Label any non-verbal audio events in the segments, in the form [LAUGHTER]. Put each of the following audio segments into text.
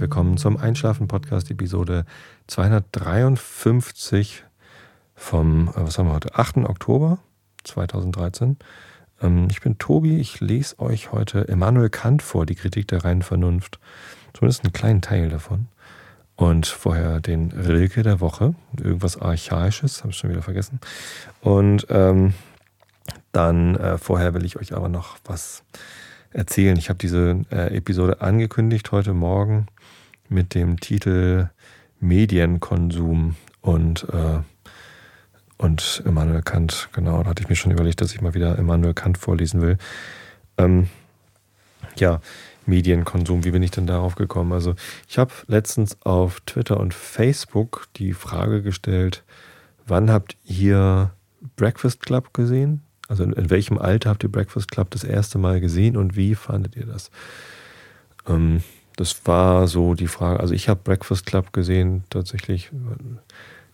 willkommen zum Einschlafen-Podcast, Episode 253 vom, äh, was haben wir heute, 8. Oktober 2013. Ähm, ich bin Tobi, ich lese euch heute Immanuel Kant vor, die Kritik der reinen Vernunft. Zumindest einen kleinen Teil davon. Und vorher den Rilke der Woche, irgendwas Archaisches, habe ich schon wieder vergessen. Und ähm, dann äh, vorher will ich euch aber noch was erzählen. Ich habe diese äh, Episode angekündigt heute Morgen mit dem Titel Medienkonsum und, äh, und Immanuel Kant. Genau, da hatte ich mir schon überlegt, dass ich mal wieder Immanuel Kant vorlesen will. Ähm, ja, Medienkonsum, wie bin ich denn darauf gekommen? Also ich habe letztens auf Twitter und Facebook die Frage gestellt, wann habt ihr Breakfast Club gesehen? Also in, in, welchem Alter habt ihr Breakfast Club das erste Mal gesehen und wie fandet ihr das? Ähm, das war so die Frage. Also ich habe Breakfast Club gesehen tatsächlich.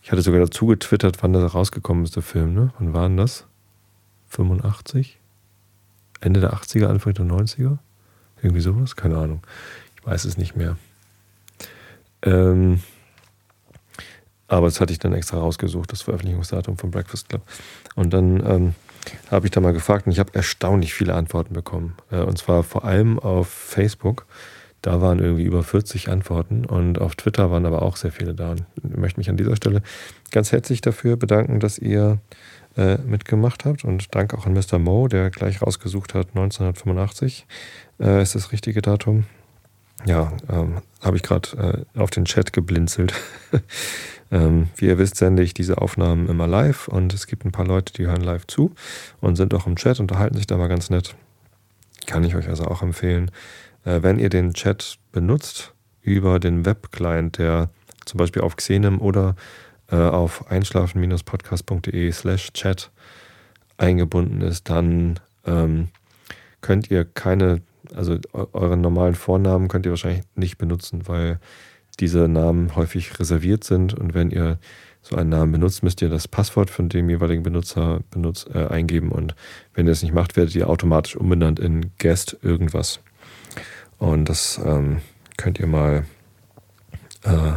Ich hatte sogar dazu getwittert, wann das rausgekommen ist, der Film. Ne? Wann waren das? 85? Ende der 80er, Anfang der 90er? Irgendwie sowas? Keine Ahnung. Ich weiß es nicht mehr. Ähm, aber das hatte ich dann extra rausgesucht, das Veröffentlichungsdatum von Breakfast Club. Und dann ähm, habe ich da mal gefragt und ich habe erstaunlich viele Antworten bekommen. Äh, und zwar vor allem auf Facebook. Da waren irgendwie über 40 Antworten und auf Twitter waren aber auch sehr viele da. Und ich möchte mich an dieser Stelle ganz herzlich dafür bedanken, dass ihr äh, mitgemacht habt. Und danke auch an Mr. Mo, der gleich rausgesucht hat, 1985 äh, ist das richtige Datum. Ja, ähm, habe ich gerade äh, auf den Chat geblinzelt. [LAUGHS] Ähm, wie ihr wisst, sende ich diese Aufnahmen immer live und es gibt ein paar Leute, die hören live zu und sind auch im Chat, unterhalten sich da mal ganz nett. Kann ich euch also auch empfehlen, wenn ihr den Chat benutzt über den Webclient, der zum Beispiel auf Xenem oder äh, auf einschlafen-podcast.de slash chat eingebunden ist, dann ähm, könnt ihr keine, also euren normalen Vornamen könnt ihr wahrscheinlich nicht benutzen, weil diese Namen häufig reserviert sind. Und wenn ihr so einen Namen benutzt, müsst ihr das Passwort von dem jeweiligen Benutzer benutz, äh, eingeben. Und wenn ihr es nicht macht, werdet ihr automatisch umbenannt in Guest irgendwas. Und das ähm, könnt ihr mal, äh,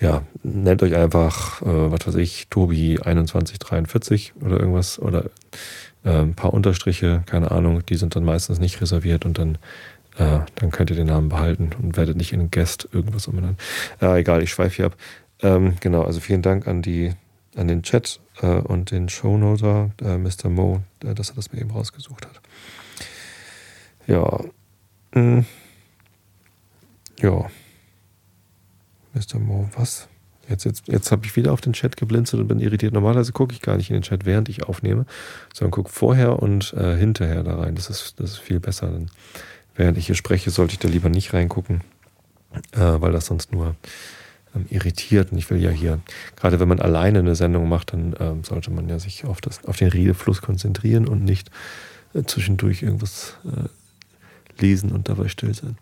ja, nennt euch einfach, äh, was weiß ich, Tobi2143 oder irgendwas oder äh, ein paar Unterstriche, keine Ahnung, die sind dann meistens nicht reserviert und dann äh, dann könnt ihr den Namen behalten und werdet nicht in Guest irgendwas umbenennen. Äh, egal, ich schweife hier ab. Ähm, genau, also vielen Dank an die an den Chat äh, und den Shownoter, äh, Mr. Mo, äh, dass er das mir eben rausgesucht hat. Ja. Hm. Ja. Mr. Mo, was? Jetzt, jetzt, jetzt habe ich wieder auf den Chat geblinzelt und bin irritiert. Normalerweise gucke ich gar nicht in den Chat, während ich aufnehme, sondern gucke vorher und äh, hinterher da rein. Das ist, das ist viel besser. Dann während ich hier spreche, sollte ich da lieber nicht reingucken, äh, weil das sonst nur ähm, irritiert. Und ich will ja hier, gerade wenn man alleine eine Sendung macht, dann ähm, sollte man ja sich auf, das, auf den Redefluss konzentrieren und nicht äh, zwischendurch irgendwas äh, lesen und dabei still sein.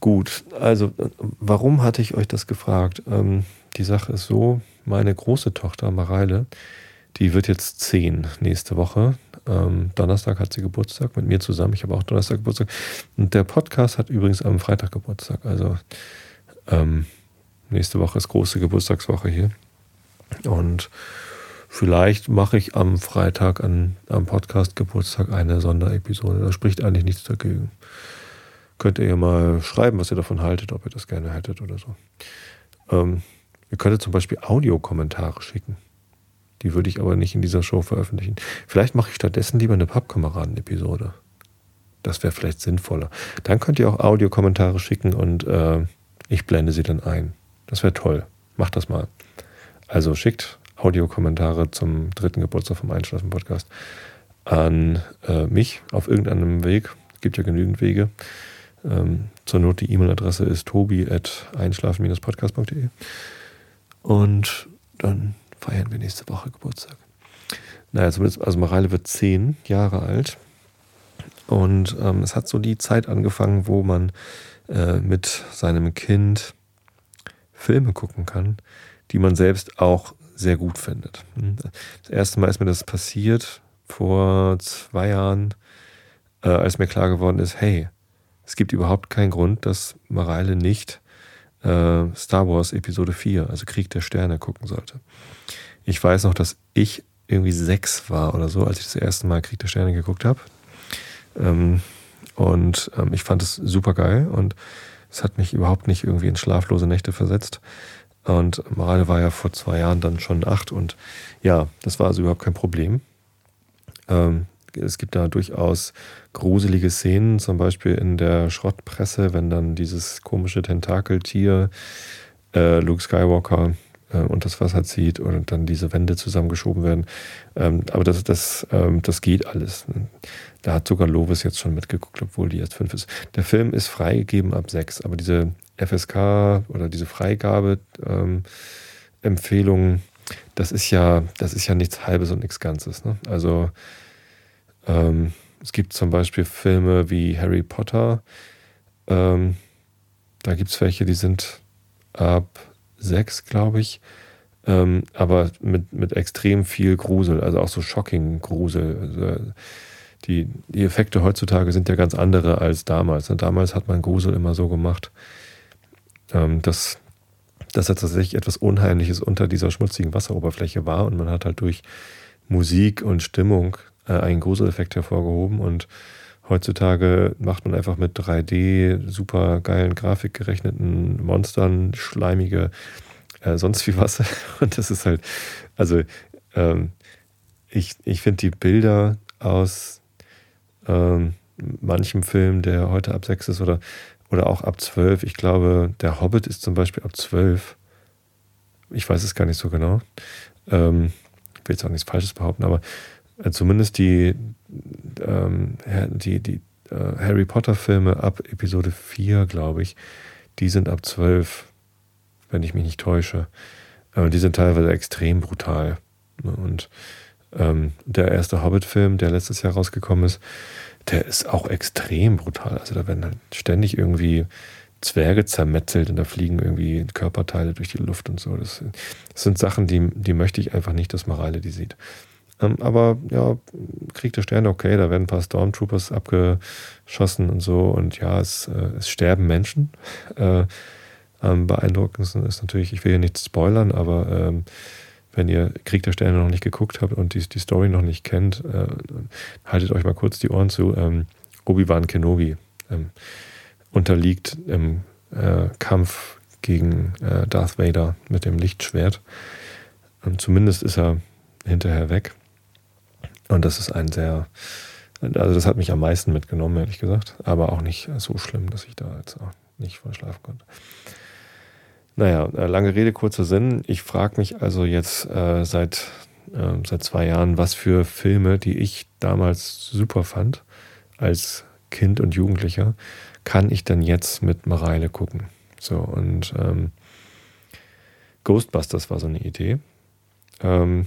Gut, also äh, warum hatte ich euch das gefragt? Ähm, die Sache ist so, meine große Tochter Mareile, die wird jetzt zehn nächste Woche. Ähm, Donnerstag hat sie Geburtstag mit mir zusammen. Ich habe auch Donnerstag Geburtstag. Und der Podcast hat übrigens am Freitag Geburtstag. Also ähm, nächste Woche ist große Geburtstagswoche hier. Und vielleicht mache ich am Freitag an, am Podcast Geburtstag eine Sonderepisode. Da spricht eigentlich nichts dagegen. Könnt ihr ja mal schreiben, was ihr davon haltet, ob ihr das gerne hättet oder so. Ähm, ihr könntet zum Beispiel Audiokommentare schicken. Die würde ich aber nicht in dieser Show veröffentlichen. Vielleicht mache ich stattdessen lieber eine Pappkameraden-Episode. Das wäre vielleicht sinnvoller. Dann könnt ihr auch Audiokommentare schicken und äh, ich blende sie dann ein. Das wäre toll. Macht das mal. Also schickt Audiokommentare zum dritten Geburtstag vom Einschlafen-Podcast an äh, mich auf irgendeinem Weg. Es gibt ja genügend Wege. Ähm, zur Not die E-Mail-Adresse ist tobi.einschlafen-podcast.de. Und dann feiern wir nächste Woche Geburtstag. Naja, zumindest, also Mareile wird zehn Jahre alt. Und ähm, es hat so die Zeit angefangen, wo man äh, mit seinem Kind Filme gucken kann, die man selbst auch sehr gut findet. Das erste Mal ist mir das passiert vor zwei Jahren, äh, als mir klar geworden ist, hey, es gibt überhaupt keinen Grund, dass Mareile nicht äh, Star Wars Episode 4, also Krieg der Sterne, gucken sollte. Ich weiß noch, dass ich irgendwie sechs war oder so, als ich das erste Mal Krieg der Sterne geguckt habe. Ähm, und ähm, ich fand es super geil und es hat mich überhaupt nicht irgendwie in schlaflose Nächte versetzt. Und Mareile war ja vor zwei Jahren dann schon acht und ja, das war also überhaupt kein Problem. Ähm, es gibt da durchaus gruselige Szenen, zum Beispiel in der Schrottpresse, wenn dann dieses komische Tentakeltier äh, Luke Skywalker äh, und das Wasser zieht und dann diese Wände zusammengeschoben werden. Ähm, aber das, das, ähm, das geht alles. Da hat sogar Lovis jetzt schon mitgeguckt, obwohl die jetzt fünf ist. Der Film ist freigegeben ab sechs, aber diese FSK oder diese Freigabe ähm, das ist ja, das ist ja nichts Halbes und nichts Ganzes. Ne? Also ähm, es gibt zum Beispiel Filme wie Harry Potter. Ähm, da gibt es welche, die sind ab sechs, glaube ich. Ähm, aber mit, mit extrem viel Grusel, also auch so shocking Grusel. Also die, die Effekte heutzutage sind ja ganz andere als damals. Und damals hat man Grusel immer so gemacht, ähm, dass, dass er tatsächlich etwas Unheimliches unter dieser schmutzigen Wasseroberfläche war und man hat halt durch Musik und Stimmung äh, einen Gruseleffekt hervorgehoben und heutzutage macht man einfach mit 3D super geilen Grafik gerechneten Monstern schleimige äh, sonst wie was [LAUGHS] und das ist halt also ähm, ich, ich finde die Bilder aus ähm, manchem Film, der heute ab 6 ist oder, oder auch ab 12, ich glaube, der Hobbit ist zum Beispiel ab 12. Ich weiß es gar nicht so genau. Ähm, ich will jetzt auch nichts Falsches behaupten, aber äh, zumindest die, ähm, die, die äh, Harry Potter-Filme ab Episode 4, glaube ich, die sind ab 12, wenn ich mich nicht täusche. Aber die sind teilweise extrem brutal. Und ähm, der erste Hobbit-Film, der letztes Jahr rausgekommen ist, der ist auch extrem brutal. Also da werden halt ständig irgendwie Zwerge zermetzelt und da fliegen irgendwie Körperteile durch die Luft und so. Das, sind Sachen, die, die möchte ich einfach nicht, dass Mareile die sieht. Ähm, aber ja, Krieg der Sterne, okay, da werden ein paar Stormtroopers abgeschossen und so. Und ja, es, äh, es sterben Menschen. Äh, am beeindruckendsten ist natürlich, ich will hier nichts spoilern, aber ähm, wenn ihr Krieg der Sterne noch nicht geguckt habt und die, die Story noch nicht kennt, äh, haltet euch mal kurz die Ohren zu. Ähm, Obi-Wan Kenobi ähm, unterliegt im äh, Kampf gegen äh, Darth Vader mit dem Lichtschwert. Und zumindest ist er hinterher weg. Und das ist ein sehr, also das hat mich am meisten mitgenommen, ehrlich gesagt. Aber auch nicht so schlimm, dass ich da jetzt auch nicht verschlafen konnte. Naja, äh, lange Rede, kurzer Sinn. Ich frage mich also jetzt äh, seit, äh, seit zwei Jahren, was für Filme, die ich damals super fand, als Kind und Jugendlicher, kann ich dann jetzt mit Mareile gucken. So, und ähm, Ghostbusters war so eine Idee. Ähm,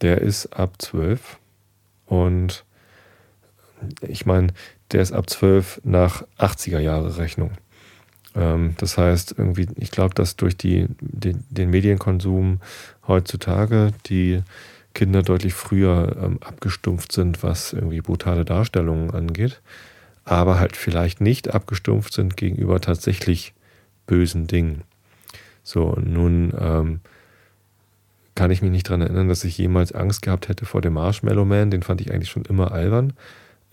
der ist ab zwölf und ich meine, der ist ab 12 nach 80er Jahre Rechnung. Ähm, das heißt, irgendwie, ich glaube, dass durch die, den, den, Medienkonsum heutzutage die Kinder deutlich früher ähm, abgestumpft sind, was irgendwie brutale Darstellungen angeht, aber halt vielleicht nicht abgestumpft sind gegenüber tatsächlich bösen Dingen. So, nun ähm, kann ich mich nicht daran erinnern, dass ich jemals Angst gehabt hätte vor dem Marshmallow Man. Den fand ich eigentlich schon immer albern.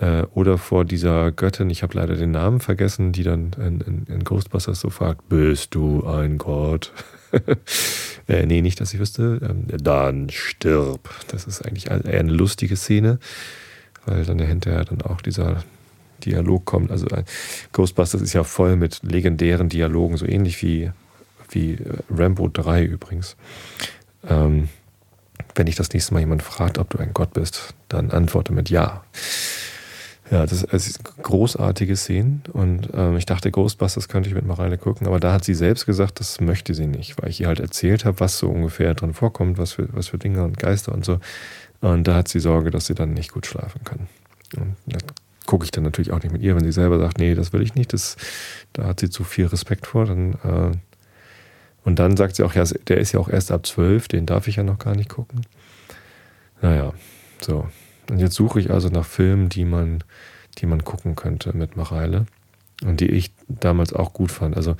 Äh, oder vor dieser Göttin, ich habe leider den Namen vergessen, die dann in, in, in Ghostbusters so fragt: Bist du ein Gott? [LAUGHS] äh, nee, nicht, dass ich wüsste. Ähm, dann stirb. Das ist eigentlich eher eine lustige Szene, weil dann hinterher dann auch dieser Dialog kommt. Also äh, Ghostbusters ist ja voll mit legendären Dialogen, so ähnlich wie, wie äh, Rambo 3 übrigens. Ähm, wenn dich das nächste Mal jemand fragt, ob du ein Gott bist, dann antworte mit Ja. Ja, das, das ist großartige Szenen und ähm, ich dachte, Ghostbusters könnte ich mit Mareile gucken, aber da hat sie selbst gesagt, das möchte sie nicht, weil ich ihr halt erzählt habe, was so ungefähr drin vorkommt, was für, was für Dinge und Geister und so. Und da hat sie Sorge, dass sie dann nicht gut schlafen kann. Und da gucke ich dann natürlich auch nicht mit ihr, wenn sie selber sagt, nee, das will ich nicht, das, da hat sie zu viel Respekt vor, dann äh, und dann sagt sie auch, ja, der ist ja auch erst ab zwölf, den darf ich ja noch gar nicht gucken. Naja, so. Und jetzt suche ich also nach Filmen, die man, die man gucken könnte mit Mareile. und die ich damals auch gut fand. Also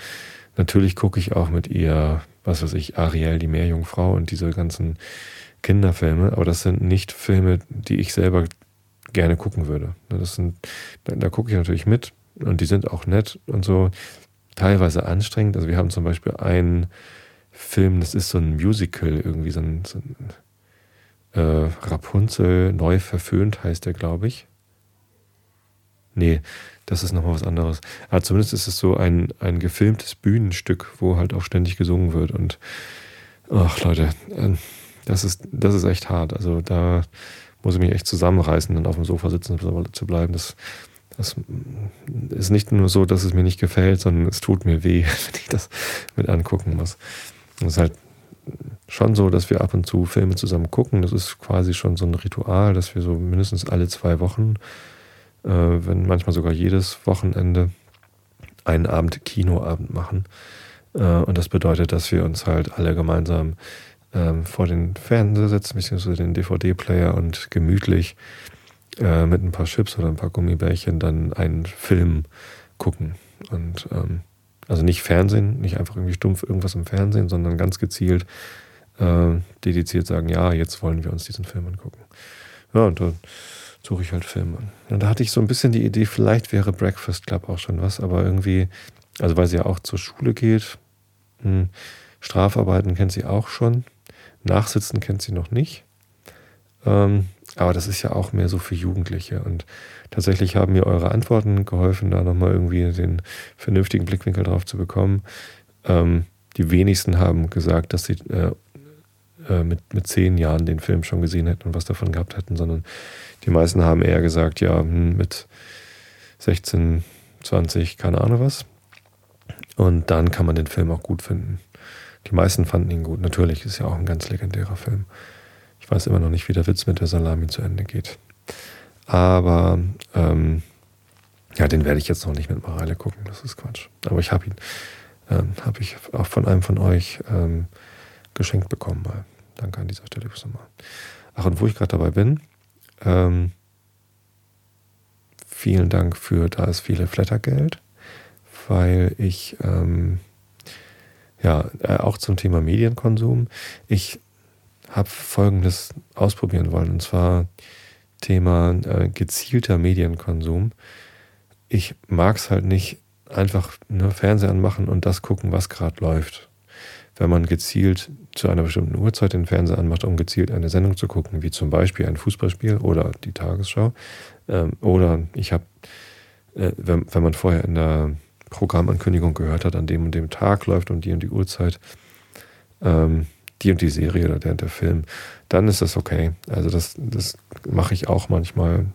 natürlich gucke ich auch mit ihr, was weiß ich, Ariel, die Meerjungfrau und diese ganzen Kinderfilme, aber das sind nicht Filme, die ich selber gerne gucken würde. Das sind, da, da gucke ich natürlich mit und die sind auch nett und so teilweise anstrengend. Also wir haben zum Beispiel einen Film, das ist so ein Musical, irgendwie so ein, so ein äh, Rapunzel neu verföhnt heißt der, glaube ich. Nee, das ist nochmal was anderes. Aber zumindest ist es so ein, ein gefilmtes Bühnenstück, wo halt auch ständig gesungen wird. Und ach Leute, äh, das ist, das ist echt hart. Also da muss ich mich echt zusammenreißen, dann auf dem Sofa sitzen zu bleiben. Das, das ist nicht nur so, dass es mir nicht gefällt, sondern es tut mir weh, [LAUGHS] wenn ich das mit angucken muss. Es ist halt schon so, dass wir ab und zu Filme zusammen gucken. Das ist quasi schon so ein Ritual, dass wir so mindestens alle zwei Wochen, äh, wenn manchmal sogar jedes Wochenende, einen Abend Kinoabend machen. Äh, und das bedeutet, dass wir uns halt alle gemeinsam ähm, vor den Fernseher setzen, beziehungsweise den DVD-Player und gemütlich äh, mit ein paar Chips oder ein paar Gummibärchen dann einen Film gucken. Und ähm, also nicht Fernsehen, nicht einfach irgendwie stumpf irgendwas im Fernsehen, sondern ganz gezielt äh, dediziert sagen, ja, jetzt wollen wir uns diesen Film angucken. Ja, und dann suche ich halt Filme an. Und da hatte ich so ein bisschen die Idee, vielleicht wäre Breakfast Club auch schon was, aber irgendwie, also weil sie ja auch zur Schule geht, hm, Strafarbeiten kennt sie auch schon, Nachsitzen kennt sie noch nicht. Ähm, aber das ist ja auch mehr so für Jugendliche. Und tatsächlich haben mir eure Antworten geholfen, da nochmal irgendwie den vernünftigen Blickwinkel drauf zu bekommen. Ähm, die wenigsten haben gesagt, dass sie äh, äh, mit, mit zehn Jahren den Film schon gesehen hätten und was davon gehabt hätten, sondern die meisten haben eher gesagt, ja, hm, mit 16, 20, keine Ahnung was. Und dann kann man den Film auch gut finden. Die meisten fanden ihn gut. Natürlich ist ja auch ein ganz legendärer Film. Ich weiß immer noch nicht, wie der Witz mit der Salami zu Ende geht. Aber ähm, ja, den werde ich jetzt noch nicht mit Mareile gucken. Das ist Quatsch. Aber ich habe ihn, ähm, habe ich auch von einem von euch ähm, geschenkt bekommen mal. Danke an dieser Stelle nochmal. Ach, und wo ich gerade dabei bin, ähm, vielen Dank für das viele Flattergeld, weil ich ähm, ja äh, auch zum Thema Medienkonsum. Ich habe Folgendes ausprobieren wollen, und zwar Thema äh, gezielter Medienkonsum. Ich mag es halt nicht einfach nur Fernseher anmachen und das gucken, was gerade läuft. Wenn man gezielt zu einer bestimmten Uhrzeit den Fernseher anmacht, um gezielt eine Sendung zu gucken, wie zum Beispiel ein Fußballspiel oder die Tagesschau. Ähm, oder ich habe, äh, wenn, wenn man vorher in der Programmankündigung gehört hat, an dem und dem Tag läuft und die und die Uhrzeit, ähm, die und die Serie oder der und der Film, dann ist das okay. Also das, das mache ich auch manchmal,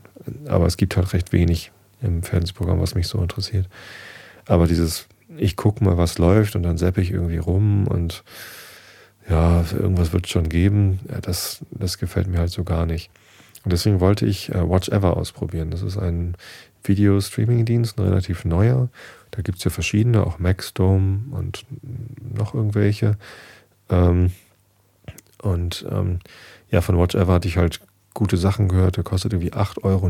aber es gibt halt recht wenig im Fernsehprogramm, was mich so interessiert. Aber dieses, ich gucke mal, was läuft und dann seppe ich irgendwie rum und ja, irgendwas wird es schon geben, das, das gefällt mir halt so gar nicht. Und deswegen wollte ich äh, Watch Ever ausprobieren. Das ist ein Video-Streaming-Dienst, ein relativ neuer. Da gibt es ja verschiedene, auch Maxdome und noch irgendwelche. Ähm, und ähm, ja, von Watch Ever hatte ich halt gute Sachen gehört. Der kostet irgendwie 8,99 Euro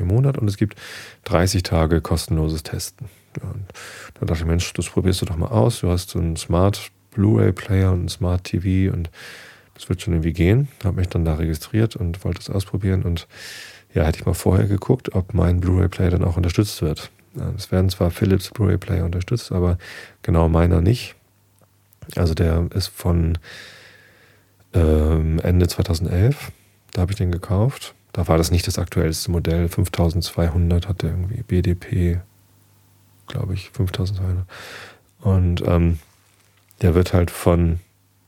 im Monat und es gibt 30 Tage kostenloses Testen. Und da dachte ich, Mensch, das probierst du doch mal aus. Du hast so einen Smart Blu-ray-Player und einen Smart TV und das wird schon irgendwie gehen. Habe mich dann da registriert und wollte es ausprobieren und ja, hätte ich mal vorher geguckt, ob mein Blu-ray-Player dann auch unterstützt wird. Es werden zwar Philips Blu-ray-Player unterstützt, aber genau meiner nicht. Also der ist von ähm, Ende 2011. Da habe ich den gekauft. Da war das nicht das aktuellste Modell. 5200 hat der irgendwie BDP, glaube ich, 5200. Und ähm, der wird halt von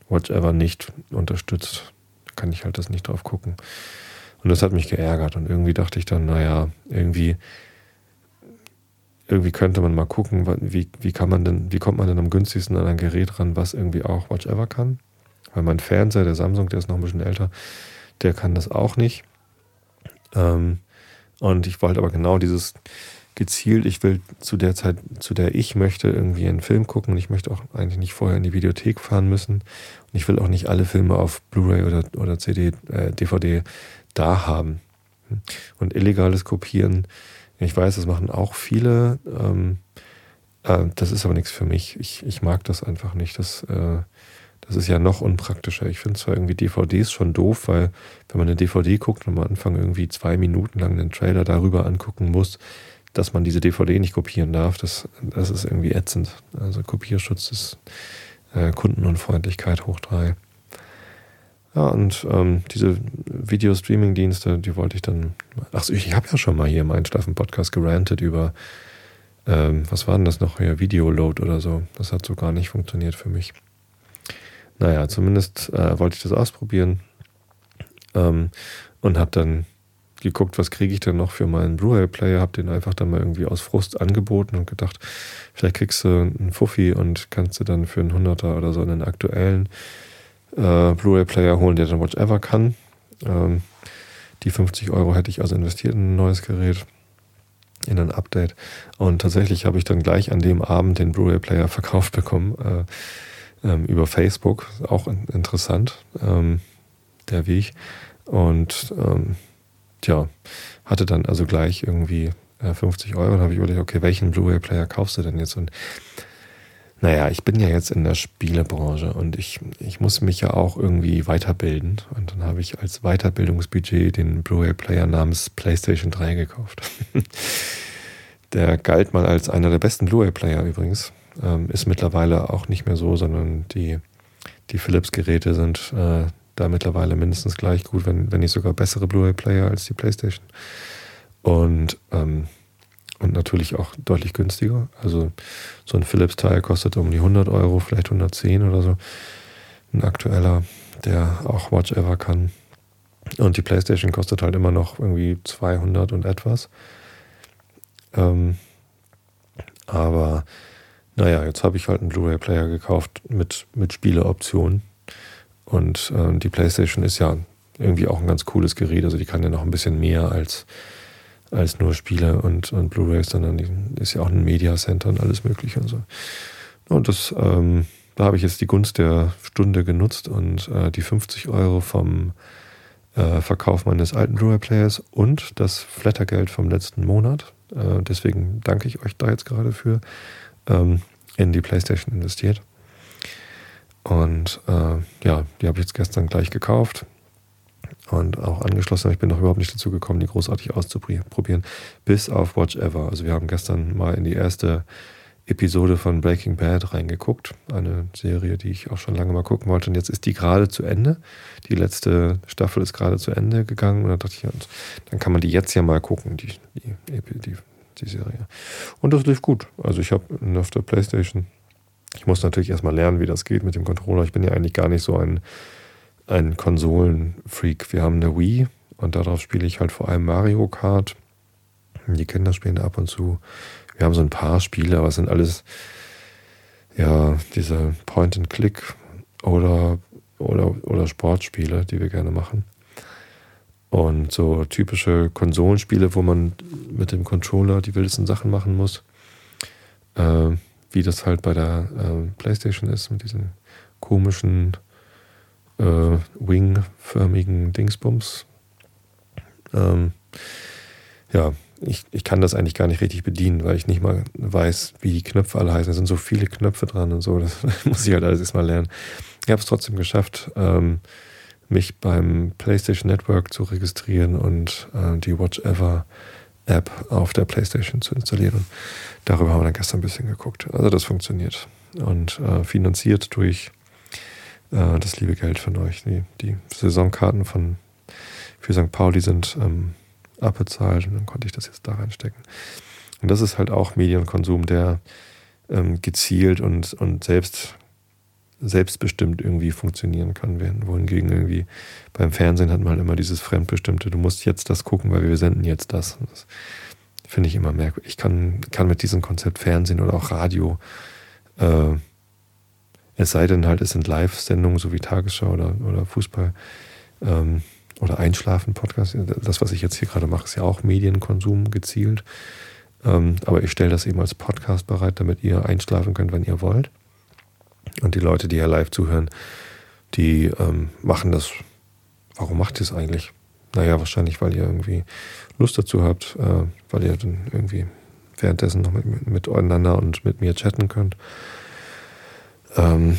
Whatever nicht unterstützt. Da kann ich halt das nicht drauf gucken. Und das hat mich geärgert. Und irgendwie dachte ich dann, naja, irgendwie, irgendwie könnte man mal gucken, wie, wie kann man denn, wie kommt man denn am günstigsten an ein Gerät ran, was irgendwie auch Watch kann. Weil mein Fernseher, der Samsung, der ist noch ein bisschen älter, der kann das auch nicht. Ähm, und ich wollte aber genau dieses gezielt, ich will zu der Zeit, zu der ich möchte, irgendwie einen Film gucken und ich möchte auch eigentlich nicht vorher in die Videothek fahren müssen. Und ich will auch nicht alle Filme auf Blu-ray oder, oder CD, äh, DVD da haben. Und illegales Kopieren Ich weiß, das machen auch viele. Ähm, äh, das ist aber nichts für mich. Ich, ich mag das einfach nicht. Das, äh, das ist ja noch unpraktischer. Ich finde zwar irgendwie DVDs schon doof, weil wenn man eine DVD guckt und am Anfang irgendwie zwei Minuten lang einen Trailer darüber angucken muss, dass man diese DVD nicht kopieren darf, das, das ist irgendwie ätzend. Also Kopierschutz ist äh, Kundenunfreundlichkeit hoch drei. Ja, und ähm, diese Video-Streaming-Dienste, die wollte ich dann. Ach, ich habe ja schon mal hier im Einschlafen-Podcast gerantet über, ähm, was war denn das noch hier, Videoload oder so. Das hat so gar nicht funktioniert für mich. Naja, zumindest äh, wollte ich das ausprobieren ähm, und habe dann geguckt, was kriege ich denn noch für meinen Blu-ray-Player, habe den einfach dann mal irgendwie aus Frust angeboten und gedacht, vielleicht kriegst du einen Fuffi und kannst du dann für einen Hunderter oder so einen aktuellen äh, Blu-ray-Player holen, der dann whatever kann. Ähm, die 50 Euro hätte ich also investiert in ein neues Gerät, in ein Update. Und tatsächlich habe ich dann gleich an dem Abend den Blu-ray-Player verkauft bekommen äh, ähm, über Facebook. Auch interessant, ähm, der Weg. Und ähm, tja, hatte dann also gleich irgendwie äh, 50 Euro. Dann habe ich überlegt, okay, welchen Blu-ray-Player kaufst du denn jetzt? Und naja, ich bin ja jetzt in der Spielebranche und ich, ich muss mich ja auch irgendwie weiterbilden. Und dann habe ich als Weiterbildungsbudget den Blu-ray-Player namens PlayStation 3 gekauft. [LAUGHS] der galt mal als einer der besten Blu-ray-Player übrigens. Ähm, ist mittlerweile auch nicht mehr so, sondern die, die Philips-Geräte sind äh, da mittlerweile mindestens gleich gut, wenn, wenn nicht sogar bessere Blu-ray-Player als die PlayStation. Und ähm, und natürlich auch deutlich günstiger. Also so ein Philips-Teil kostet um die 100 Euro, vielleicht 110 oder so. Ein aktueller, der auch Watch Ever kann. Und die PlayStation kostet halt immer noch irgendwie 200 und etwas. Ähm, aber naja, jetzt habe ich halt einen Blu-ray-Player gekauft mit, mit Spieleoptionen. Und ähm, die PlayStation ist ja irgendwie auch ein ganz cooles Gerät. Also die kann ja noch ein bisschen mehr als als nur Spiele und, und Blu-rays, sondern ist ja auch ein Media Center und alles Mögliche und so. Und das, ähm, da habe ich jetzt die Gunst der Stunde genutzt und äh, die 50 Euro vom äh, Verkauf meines alten Blu-ray-Players und das Flattergeld vom letzten Monat, äh, deswegen danke ich euch da jetzt gerade für, ähm, in die PlayStation investiert. Und äh, ja, die habe ich jetzt gestern gleich gekauft und auch angeschlossen. Ich bin noch überhaupt nicht dazu gekommen, die großartig auszuprobieren. Bis auf Watch Ever. Also wir haben gestern mal in die erste Episode von Breaking Bad reingeguckt. Eine Serie, die ich auch schon lange mal gucken wollte. Und jetzt ist die gerade zu Ende. Die letzte Staffel ist gerade zu Ende gegangen. Und dann dachte ich, dann kann man die jetzt ja mal gucken, die, die, die, die Serie. Und das lief gut. Also ich habe auf der Playstation, ich muss natürlich erstmal lernen, wie das geht mit dem Controller. Ich bin ja eigentlich gar nicht so ein ein Konsolenfreak. Wir haben eine Wii und darauf spiele ich halt vor allem Mario Kart. Die Kinder spielen da ab und zu. Wir haben so ein paar Spiele, aber es sind alles ja diese Point-and-Click oder, oder, oder Sportspiele, die wir gerne machen. Und so typische Konsolenspiele, wo man mit dem Controller die wildesten Sachen machen muss. Äh, wie das halt bei der äh, PlayStation ist, mit diesen komischen äh, Wing-förmigen Dingsbums. Ähm, ja, ich, ich kann das eigentlich gar nicht richtig bedienen, weil ich nicht mal weiß, wie die Knöpfe alle heißen. Es sind so viele Knöpfe dran und so, das [LAUGHS] muss ich halt alles erstmal lernen. Ich habe es trotzdem geschafft, ähm, mich beim PlayStation Network zu registrieren und äh, die Watch Ever App auf der PlayStation zu installieren. Und darüber haben wir dann gestern ein bisschen geguckt. Also das funktioniert. Und äh, finanziert durch äh, das liebe Geld von euch. Die, die Saisonkarten von, für St. Pauli sind ähm, abbezahlt und dann konnte ich das jetzt da reinstecken. Und das ist halt auch Medienkonsum, der ähm, gezielt und, und selbst selbstbestimmt irgendwie funktionieren kann. Wohingegen irgendwie beim Fernsehen hat man halt immer dieses Fremdbestimmte, du musst jetzt das gucken, weil wir senden jetzt das. das finde ich immer merkwürdig. Ich kann, kann mit diesem Konzept Fernsehen oder auch Radio äh, es sei denn halt, es sind Live-Sendungen, so wie Tagesschau oder, oder Fußball ähm, oder Einschlafen-Podcast. Das, was ich jetzt hier gerade mache, ist ja auch Medienkonsum gezielt. Ähm, aber ich stelle das eben als Podcast bereit, damit ihr einschlafen könnt, wenn ihr wollt. Und die Leute, die ja live zuhören, die ähm, machen das. Warum macht ihr es eigentlich? naja, wahrscheinlich, weil ihr irgendwie Lust dazu habt, äh, weil ihr dann irgendwie währenddessen noch mit, miteinander und mit mir chatten könnt. Ähm,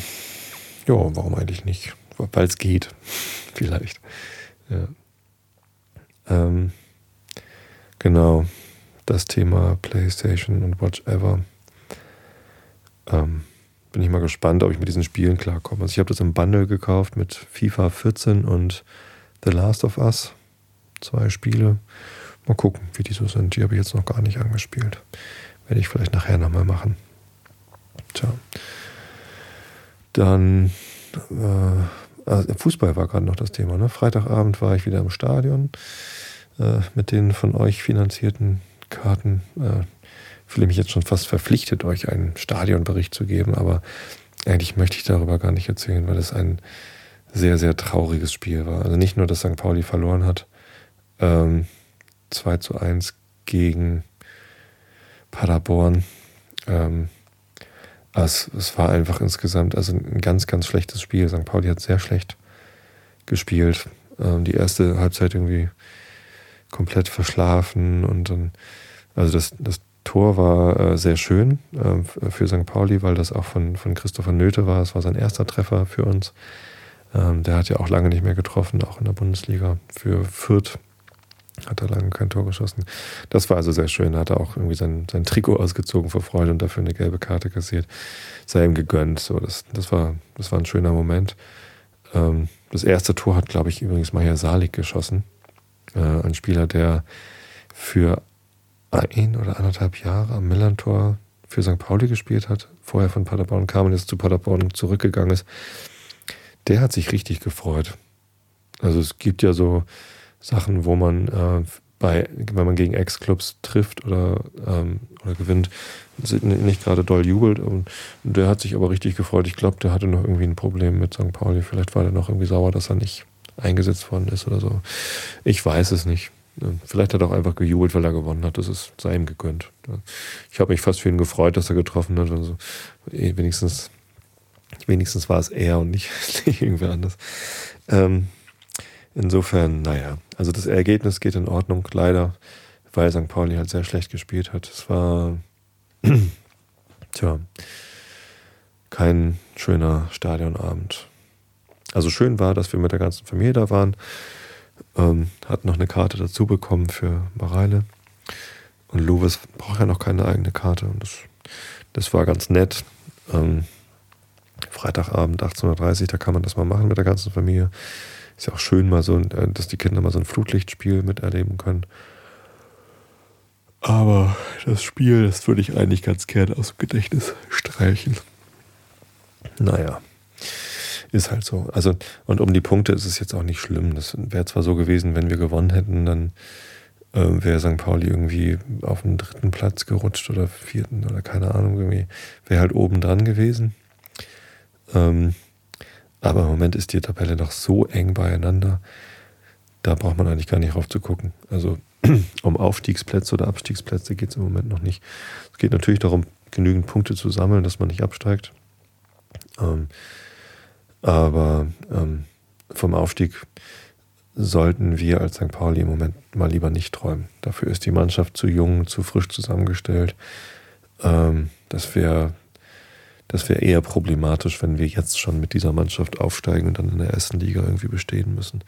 ja, warum eigentlich nicht? Weil es geht, [LAUGHS] vielleicht. Ja. Ähm, genau, das Thema PlayStation und Watch Ever. Ähm, bin ich mal gespannt, ob ich mit diesen Spielen klarkomme. Also ich habe das im Bundle gekauft mit FIFA 14 und The Last of Us. Zwei Spiele. Mal gucken, wie die so sind. Die habe ich jetzt noch gar nicht angespielt. Werde ich vielleicht nachher nochmal machen. Tja. Dann äh, also Fußball war gerade noch das Thema. Ne? Freitagabend war ich wieder im Stadion äh, mit den von euch finanzierten Karten. Äh, fühle mich jetzt schon fast verpflichtet, euch einen Stadionbericht zu geben, aber eigentlich möchte ich darüber gar nicht erzählen, weil es ein sehr, sehr trauriges Spiel war. Also nicht nur, dass St. Pauli verloren hat, ähm, 2 zu 1 gegen Paderborn. Ähm, es, es war einfach insgesamt also ein ganz, ganz schlechtes Spiel. St. Pauli hat sehr schlecht gespielt. Ähm, die erste Halbzeit irgendwie komplett verschlafen und dann, also das, das Tor war äh, sehr schön äh, für St. Pauli, weil das auch von, von Christopher Nöte war. Es war sein erster Treffer für uns. Ähm, der hat ja auch lange nicht mehr getroffen, auch in der Bundesliga. Für Fürth hat er lange kein Tor geschossen. Das war also sehr schön. Da hat er auch irgendwie sein, sein Trikot ausgezogen vor Freude und dafür eine gelbe Karte kassiert. Sei ihm gegönnt. So, das, das, war, das war ein schöner Moment. Ähm, das erste Tor hat, glaube ich, übrigens Maja Salik geschossen. Äh, ein Spieler, der für ein oder anderthalb Jahre am Millantor für St. Pauli gespielt hat, vorher von Paderborn kam und jetzt zu Paderborn zurückgegangen ist, der hat sich richtig gefreut. Also es gibt ja so Sachen, wo man äh, bei, wenn man gegen Ex-Clubs trifft oder, ähm, oder gewinnt, nicht gerade doll jubelt. Und der hat sich aber richtig gefreut. Ich glaube, der hatte noch irgendwie ein Problem mit St. Pauli. Vielleicht war der noch irgendwie sauer, dass er nicht eingesetzt worden ist oder so. Ich weiß es nicht. Vielleicht hat er auch einfach gejubelt, weil er gewonnen hat. Das ist ihm gegönnt. Ich habe mich fast für ihn gefreut, dass er getroffen hat. Also eh, wenigstens, wenigstens war es er und nicht, [LAUGHS] nicht irgendwer anders. Ähm, insofern, naja, also das Ergebnis geht in Ordnung, leider, weil St. Pauli halt sehr schlecht gespielt hat. Es war, [CLEARS THROAT] tja, kein schöner Stadionabend. Also schön war, dass wir mit der ganzen Familie da waren. Ähm, hat noch eine Karte dazu bekommen für Mareile. Und Louis braucht ja noch keine eigene Karte. Und das, das war ganz nett. Ähm, Freitagabend 18.30 Uhr, da kann man das mal machen mit der ganzen Familie. Ist ja auch schön, mal so, äh, dass die Kinder mal so ein Flutlichtspiel miterleben können. Aber das Spiel, das würde ich eigentlich ganz gerne aus dem Gedächtnis streichen. Naja ist halt so. Also, und um die Punkte ist es jetzt auch nicht schlimm. Das wäre zwar so gewesen, wenn wir gewonnen hätten, dann äh, wäre St. Pauli irgendwie auf den dritten Platz gerutscht oder vierten oder keine Ahnung, irgendwie wäre halt oben dran gewesen. Ähm, aber im Moment ist die Tabelle noch so eng beieinander, da braucht man eigentlich gar nicht rauf zu gucken. Also [CLEARS THROAT] um Aufstiegsplätze oder Abstiegsplätze geht es im Moment noch nicht. Es geht natürlich darum, genügend Punkte zu sammeln, dass man nicht absteigt. Ähm, aber ähm, vom Aufstieg sollten wir als St. Pauli im Moment mal lieber nicht träumen. Dafür ist die Mannschaft zu jung, zu frisch zusammengestellt. Ähm, das wäre das wär eher problematisch, wenn wir jetzt schon mit dieser Mannschaft aufsteigen und dann in der ersten Liga irgendwie bestehen müssen.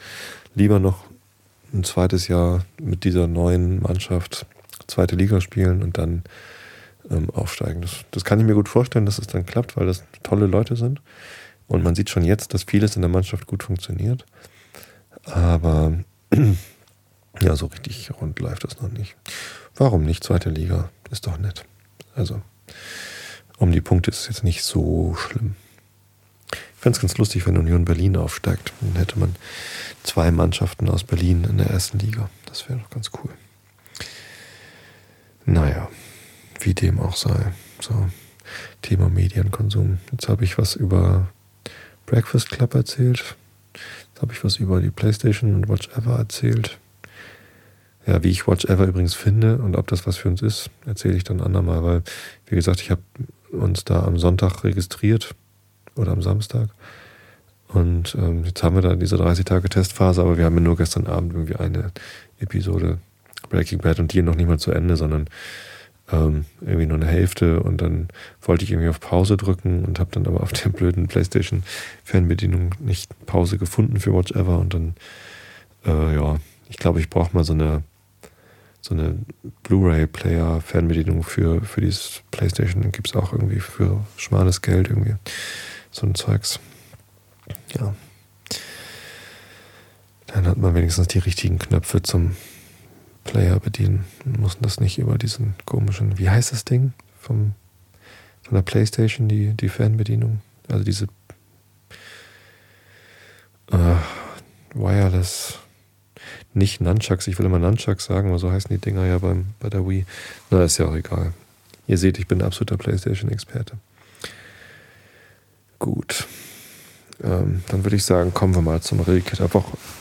Lieber noch ein zweites Jahr mit dieser neuen Mannschaft zweite Liga spielen und dann ähm, aufsteigen. Das, das kann ich mir gut vorstellen, dass es dann klappt, weil das tolle Leute sind. Und man sieht schon jetzt, dass vieles in der Mannschaft gut funktioniert. Aber [CLEARS THROAT] ja, so richtig rund läuft das noch nicht. Warum nicht? Zweite Liga ist doch nett. Also, um die Punkte ist es jetzt nicht so schlimm. Ich fände es ganz lustig, wenn Union Berlin aufsteigt. Dann hätte man zwei Mannschaften aus Berlin in der ersten Liga. Das wäre doch ganz cool. Naja, wie dem auch sei. So, Thema Medienkonsum. Jetzt habe ich was über Breakfast Club erzählt. Jetzt habe ich was über die PlayStation und Watch Ever erzählt. Ja, wie ich Watch Ever übrigens finde und ob das was für uns ist, erzähle ich dann andermal, weil, wie gesagt, ich habe uns da am Sonntag registriert oder am Samstag. Und ähm, jetzt haben wir da diese 30 Tage Testphase, aber wir haben ja nur gestern Abend irgendwie eine Episode Breaking Bad und die noch nicht mal zu Ende, sondern ähm, irgendwie nur eine Hälfte und dann wollte ich irgendwie auf Pause drücken und habe dann aber auf der blöden PlayStation Fernbedienung nicht Pause gefunden für Watch Ever und dann äh, ja, ich glaube, ich brauche mal so eine so eine Blu-ray-Player Fernbedienung für für dieses PlayStation gibt es auch irgendwie für schmales Geld irgendwie so ein Zeugs. Ja. Dann hat man wenigstens die richtigen Knöpfe zum Player bedienen. Man muss das nicht über diesen komischen, wie heißt das Ding? Vom, von der Playstation, die, die Fernbedienung. Also diese äh, Wireless, nicht Nunchucks, ich will immer Nunchucks sagen, aber so heißen die Dinger ja beim, bei der Wii. Na, ist ja auch egal. Ihr seht, ich bin absoluter Playstation-Experte. Gut. Ähm, dann würde ich sagen, kommen wir mal zum Rillkit. Aber auch Medien.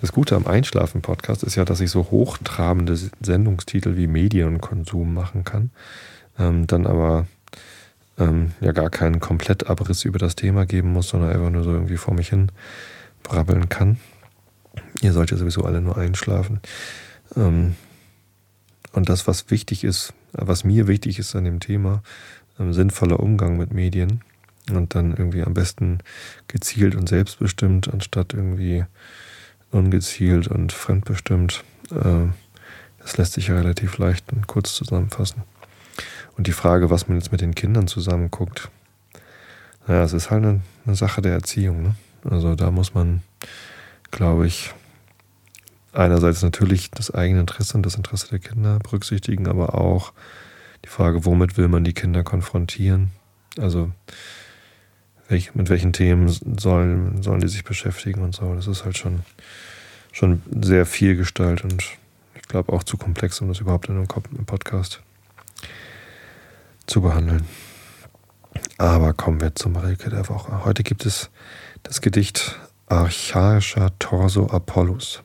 Das Gute am Einschlafen-Podcast ist ja, dass ich so hochtrabende Sendungstitel wie Medienkonsum machen kann, ähm, dann aber ähm, ja gar keinen Komplettabriss über das Thema geben muss, sondern einfach nur so irgendwie vor mich hin brabbeln kann. Ihr sollt ja sowieso alle nur einschlafen. Ähm, und das, was wichtig ist, was mir wichtig ist an dem Thema, ähm, sinnvoller Umgang mit Medien und dann irgendwie am besten gezielt und selbstbestimmt, anstatt irgendwie ungezielt und fremdbestimmt. Äh, das lässt sich ja relativ leicht und kurz zusammenfassen. Und die Frage, was man jetzt mit den Kindern zusammen guckt, naja, es ist halt eine, eine Sache der Erziehung. Ne? Also da muss man, glaube ich, einerseits natürlich das eigene Interesse und das Interesse der Kinder berücksichtigen, aber auch die Frage, womit will man die Kinder konfrontieren? Also welch, mit welchen Themen sollen, sollen die sich beschäftigen und so. Das ist halt schon, schon sehr viel Gestalt und ich glaube auch zu komplex, um das überhaupt in einem Podcast zu behandeln. Aber kommen wir zum Rilke der Woche. Heute gibt es das Gedicht Archaischer Torso Apollos.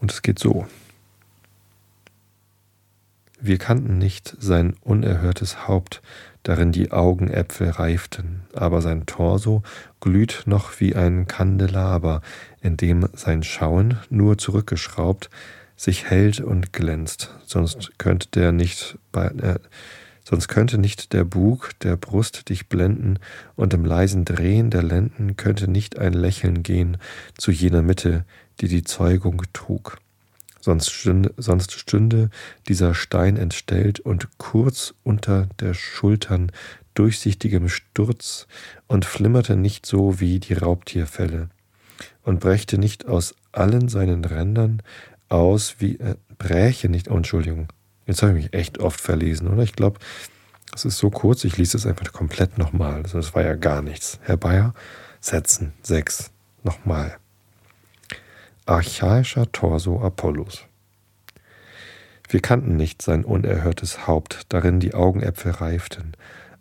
Und es geht so. Wir kannten nicht sein unerhörtes Haupt, darin die Augenäpfel reiften, aber sein Torso glüht noch wie ein Kandelaber, in dem sein Schauen, nur zurückgeschraubt, sich hält und glänzt, sonst könnte der nicht bei, äh, sonst könnte nicht der Bug der Brust dich blenden, und im leisen Drehen der Lenden könnte nicht ein Lächeln gehen zu jener Mitte, die die Zeugung trug sonst stünde, sonst stünde dieser Stein entstellt und kurz unter der Schultern durchsichtigem Sturz und flimmerte nicht so wie die Raubtierfälle und brächte nicht aus allen seinen Rändern aus wie äh, bräche nicht, oh, Entschuldigung, jetzt habe ich mich echt oft verlesen, oder? Ich glaube, es ist so kurz, ich lese es einfach komplett nochmal. Das war ja gar nichts. Herr Bayer, setzen, sechs, nochmal archaischer Torso Apollos. Wir kannten nicht sein unerhörtes Haupt, darin die Augenäpfel reiften,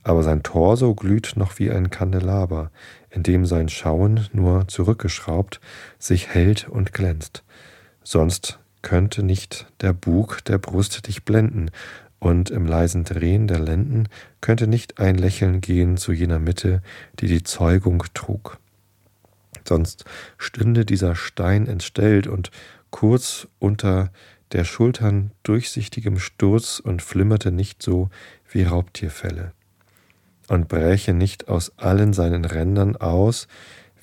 aber sein Torso glüht noch wie ein Kandelaber, in dem sein Schauen nur zurückgeschraubt sich hält und glänzt. Sonst könnte nicht der Bug der Brust dich blenden, und im leisen Drehen der Lenden könnte nicht ein Lächeln gehen zu jener Mitte, die die Zeugung trug sonst stünde dieser Stein entstellt und kurz unter der Schultern durchsichtigem Sturz und flimmerte nicht so wie Raubtierfälle und bräche nicht aus allen seinen Rändern aus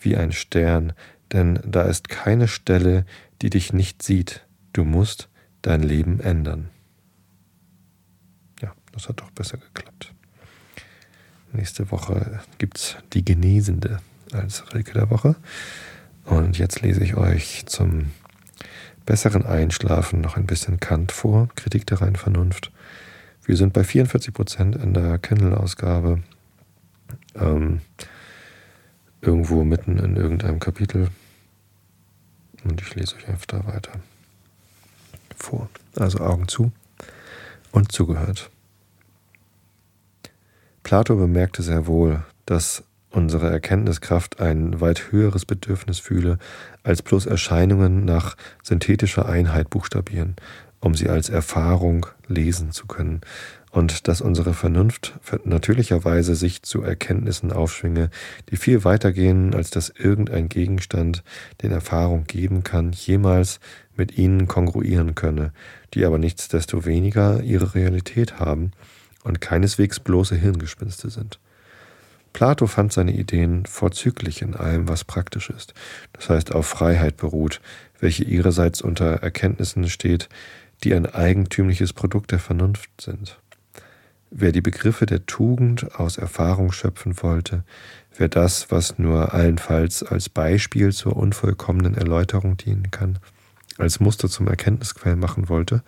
wie ein Stern, denn da ist keine Stelle, die dich nicht sieht, du musst dein Leben ändern. Ja, das hat doch besser geklappt. Nächste Woche gibt's die Genesende als Rilke der Woche. Und jetzt lese ich euch zum besseren Einschlafen noch ein bisschen Kant vor, Kritik der reinen Vernunft. Wir sind bei 44 Prozent in der Kindle-Ausgabe, ähm, irgendwo mitten in irgendeinem Kapitel. Und ich lese euch da weiter vor. Also Augen zu und zugehört. Plato bemerkte sehr wohl, dass unsere Erkenntniskraft ein weit höheres Bedürfnis fühle, als bloß Erscheinungen nach synthetischer Einheit buchstabieren, um sie als Erfahrung lesen zu können. und dass unsere Vernunft natürlicherweise sich zu Erkenntnissen aufschwinge, die viel weiter gehen, als dass irgendein Gegenstand, den Erfahrung geben kann, jemals mit ihnen kongruieren könne, die aber nichtsdestoweniger ihre Realität haben und keineswegs bloße Hirngespinste sind. Plato fand seine Ideen vorzüglich in allem, was praktisch ist, das heißt auf Freiheit beruht, welche ihrerseits unter Erkenntnissen steht, die ein eigentümliches Produkt der Vernunft sind. Wer die Begriffe der Tugend aus Erfahrung schöpfen wollte, wer das, was nur allenfalls als Beispiel zur unvollkommenen Erläuterung dienen kann, als Muster zum Erkenntnisquell machen wollte,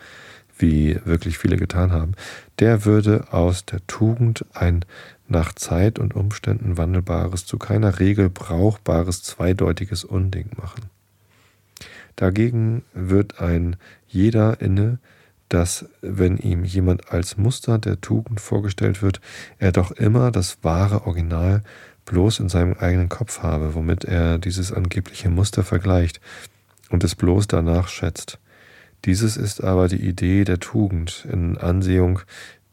wie wirklich viele getan haben, der würde aus der Tugend ein nach Zeit und Umständen wandelbares, zu keiner Regel brauchbares, zweideutiges Unding machen. Dagegen wird ein jeder inne, dass, wenn ihm jemand als Muster der Tugend vorgestellt wird, er doch immer das wahre Original bloß in seinem eigenen Kopf habe, womit er dieses angebliche Muster vergleicht und es bloß danach schätzt. Dieses ist aber die Idee der Tugend in Ansehung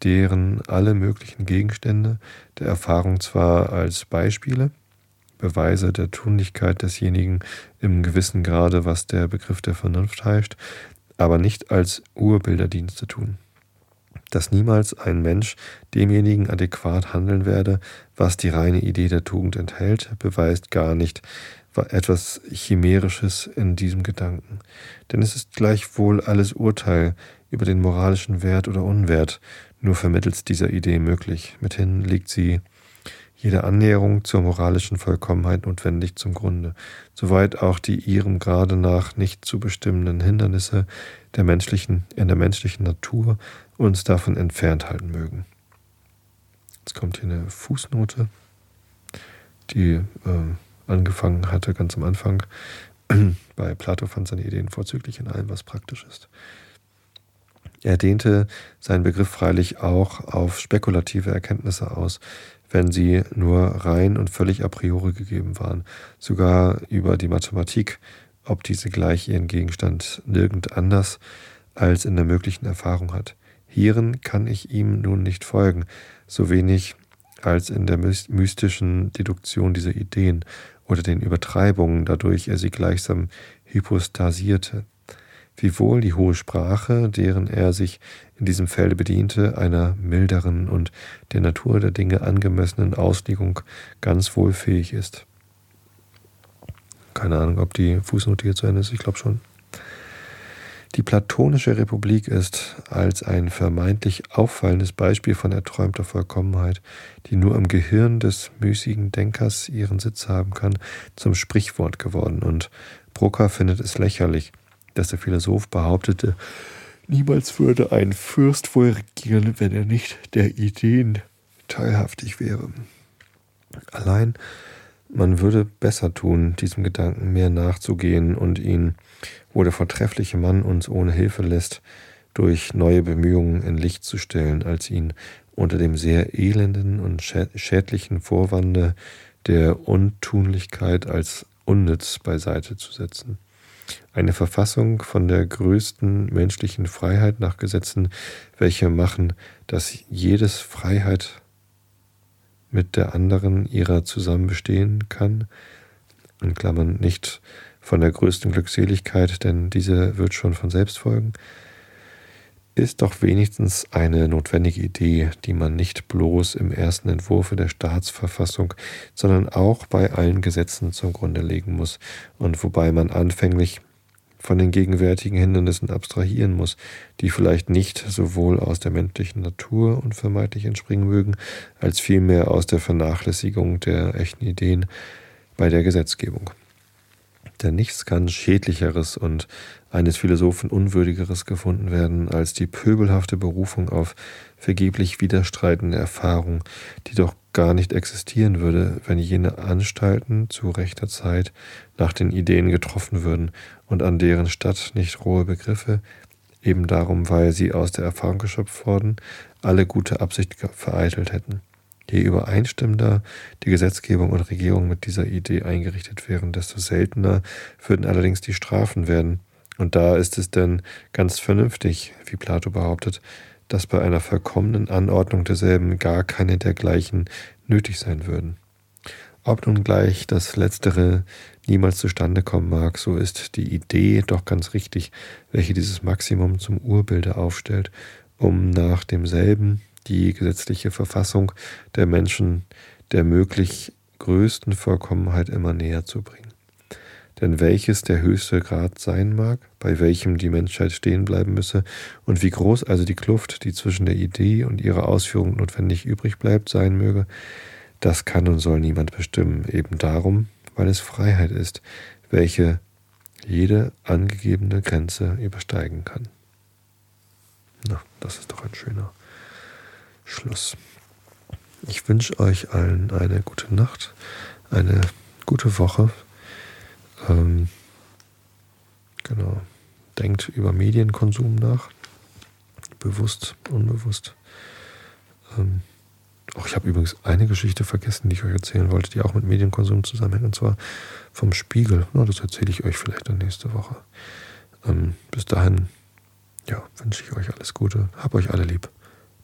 deren alle möglichen Gegenstände der Erfahrung zwar als Beispiele, Beweise der Tunlichkeit desjenigen im gewissen Grade, was der Begriff der Vernunft heißt, aber nicht als Urbilderdienste tun. Dass niemals ein Mensch demjenigen adäquat handeln werde, was die reine Idee der Tugend enthält, beweist gar nicht etwas Chimärisches in diesem Gedanken. Denn es ist gleichwohl alles Urteil über den moralischen Wert oder Unwert nur vermittels dieser Idee möglich. Mithin liegt sie jede Annäherung zur moralischen Vollkommenheit notwendig zum Grunde, soweit auch die ihrem Grade nach nicht zu bestimmenden Hindernisse der menschlichen, in der menschlichen Natur uns davon entfernt halten mögen. Jetzt kommt hier eine Fußnote, die äh, angefangen hatte ganz am Anfang. [CLEARS THROAT] Bei Plato fand seine Ideen vorzüglich in allem, was praktisch ist. Er dehnte seinen Begriff freilich auch auf spekulative Erkenntnisse aus, wenn sie nur rein und völlig a priori gegeben waren, sogar über die Mathematik, ob diese gleich ihren Gegenstand nirgend anders als in der möglichen Erfahrung hat. Hierin kann ich ihm nun nicht folgen, so wenig als in der mystischen Deduktion dieser Ideen oder den Übertreibungen, dadurch er sie gleichsam hypostasierte wiewohl die hohe Sprache, deren er sich in diesem Felde bediente, einer milderen und der Natur der Dinge angemessenen Auslegung ganz wohl fähig ist. Keine Ahnung, ob die Fußnote hier zu Ende ist, ich glaube schon. Die platonische Republik ist als ein vermeintlich auffallendes Beispiel von erträumter Vollkommenheit, die nur im Gehirn des müßigen Denkers ihren Sitz haben kann, zum Sprichwort geworden, und Brucker findet es lächerlich, dass der Philosoph behauptete, niemals würde ein Fürst wohl regieren, wenn er nicht der Ideen teilhaftig wäre. Allein man würde besser tun, diesem Gedanken mehr nachzugehen und ihn, wo der vortreffliche Mann uns ohne Hilfe lässt, durch neue Bemühungen in Licht zu stellen, als ihn unter dem sehr elenden und schädlichen Vorwande der Untunlichkeit als unnütz beiseite zu setzen. Eine Verfassung von der größten menschlichen Freiheit nach Gesetzen, welche machen, dass jedes Freiheit mit der anderen ihrer zusammen bestehen kann, in Klammern nicht von der größten Glückseligkeit, denn diese wird schon von selbst folgen, ist doch wenigstens eine notwendige Idee, die man nicht bloß im ersten Entwurfe der Staatsverfassung, sondern auch bei allen Gesetzen zum Grunde legen muss und wobei man anfänglich von den gegenwärtigen Hindernissen abstrahieren muss, die vielleicht nicht sowohl aus der menschlichen Natur und vermeintlich entspringen mögen, als vielmehr aus der Vernachlässigung der echten Ideen bei der Gesetzgebung. Denn nichts kann schädlicheres und eines Philosophen unwürdigeres gefunden werden als die pöbelhafte Berufung auf vergeblich widerstreitende Erfahrung, die doch gar nicht existieren würde, wenn jene Anstalten zu rechter Zeit nach den Ideen getroffen würden und an deren Statt nicht rohe Begriffe, eben darum, weil sie aus der Erfahrung geschöpft worden, alle gute Absicht vereitelt hätten. Je übereinstimmender die Gesetzgebung und Regierung mit dieser Idee eingerichtet wären, desto seltener würden allerdings die Strafen werden. Und da ist es denn ganz vernünftig, wie Plato behauptet, dass bei einer verkommenen Anordnung derselben gar keine dergleichen nötig sein würden. Ob nun gleich das Letztere niemals zustande kommen mag, so ist die Idee doch ganz richtig, welche dieses Maximum zum Urbilde aufstellt, um nach demselben die gesetzliche Verfassung der Menschen der möglich größten Vollkommenheit immer näher zu bringen. Denn welches der höchste Grad sein mag, bei welchem die Menschheit stehen bleiben müsse, und wie groß also die Kluft, die zwischen der Idee und ihrer Ausführung notwendig übrig bleibt, sein möge, das kann und soll niemand bestimmen, eben darum, weil es Freiheit ist, welche jede angegebene Grenze übersteigen kann. Na, das ist doch ein schöner Schluss. Ich wünsche euch allen eine gute Nacht, eine gute Woche. Ähm, genau. Denkt über Medienkonsum nach. Bewusst, unbewusst. Ähm, auch ich habe übrigens eine Geschichte vergessen, die ich euch erzählen wollte, die auch mit Medienkonsum zusammenhängt, und zwar vom Spiegel. Ja, das erzähle ich euch vielleicht dann nächste Woche. Ähm, bis dahin, ja, wünsche ich euch alles Gute. Hab euch alle lieb.